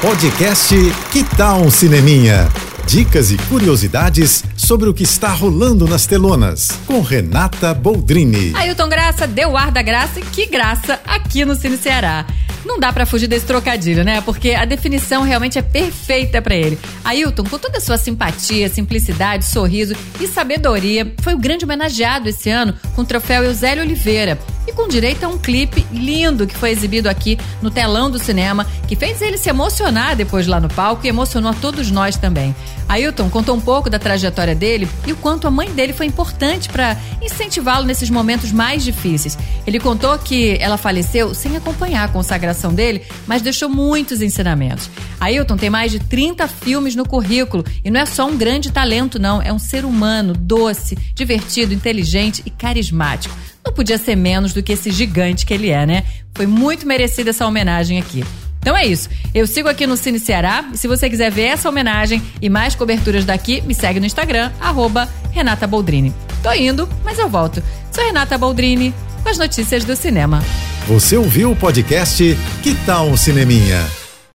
Podcast Que Tal um Cineminha? Dicas e curiosidades sobre o que está rolando nas telonas, com Renata Boldrini. Ailton Graça deu ar da graça e que graça aqui no Cine Ceará. Não dá para fugir desse trocadilho, né? Porque a definição realmente é perfeita para ele. Ailton, com toda a sua simpatia, simplicidade, sorriso e sabedoria, foi o grande homenageado esse ano com o troféu Eusélio Oliveira e com direito a um clipe lindo que foi exibido aqui no telão do cinema, que fez ele se emocionar depois lá no palco e emocionou a todos nós também. Ailton contou um pouco da trajetória dele e o quanto a mãe dele foi importante para incentivá-lo nesses momentos mais difíceis. Ele contou que ela faleceu sem acompanhar a consagração dele, mas deixou muitos ensinamentos. Ailton tem mais de 30 filmes no currículo e não é só um grande talento, não, é um ser humano doce, divertido, inteligente e carismático podia ser menos do que esse gigante que ele é, né? Foi muito merecida essa homenagem aqui. Então é isso. Eu sigo aqui no Cine Ceará e se você quiser ver essa homenagem e mais coberturas daqui, me segue no Instagram, arroba Renata Boldrini. Tô indo, mas eu volto. Sou Renata Boldrini com as notícias do cinema. Você ouviu o podcast Que Tal um Cineminha?